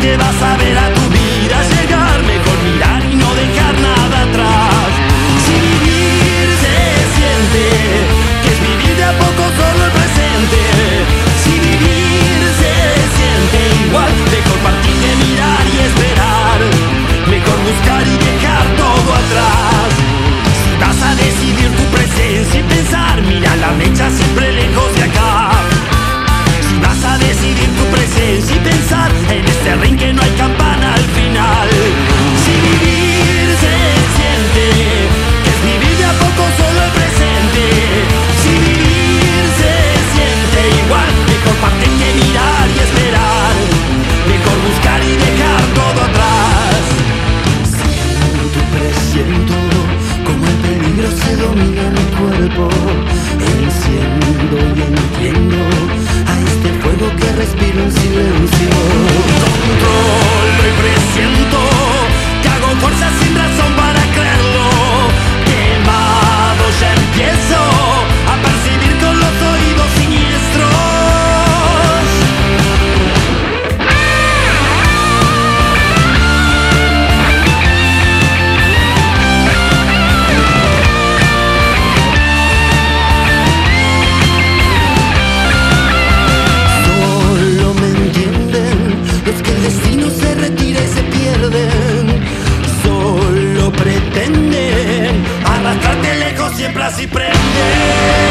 te vas a ver a tu vida. needles Arrastrarte lejos siempre así prende.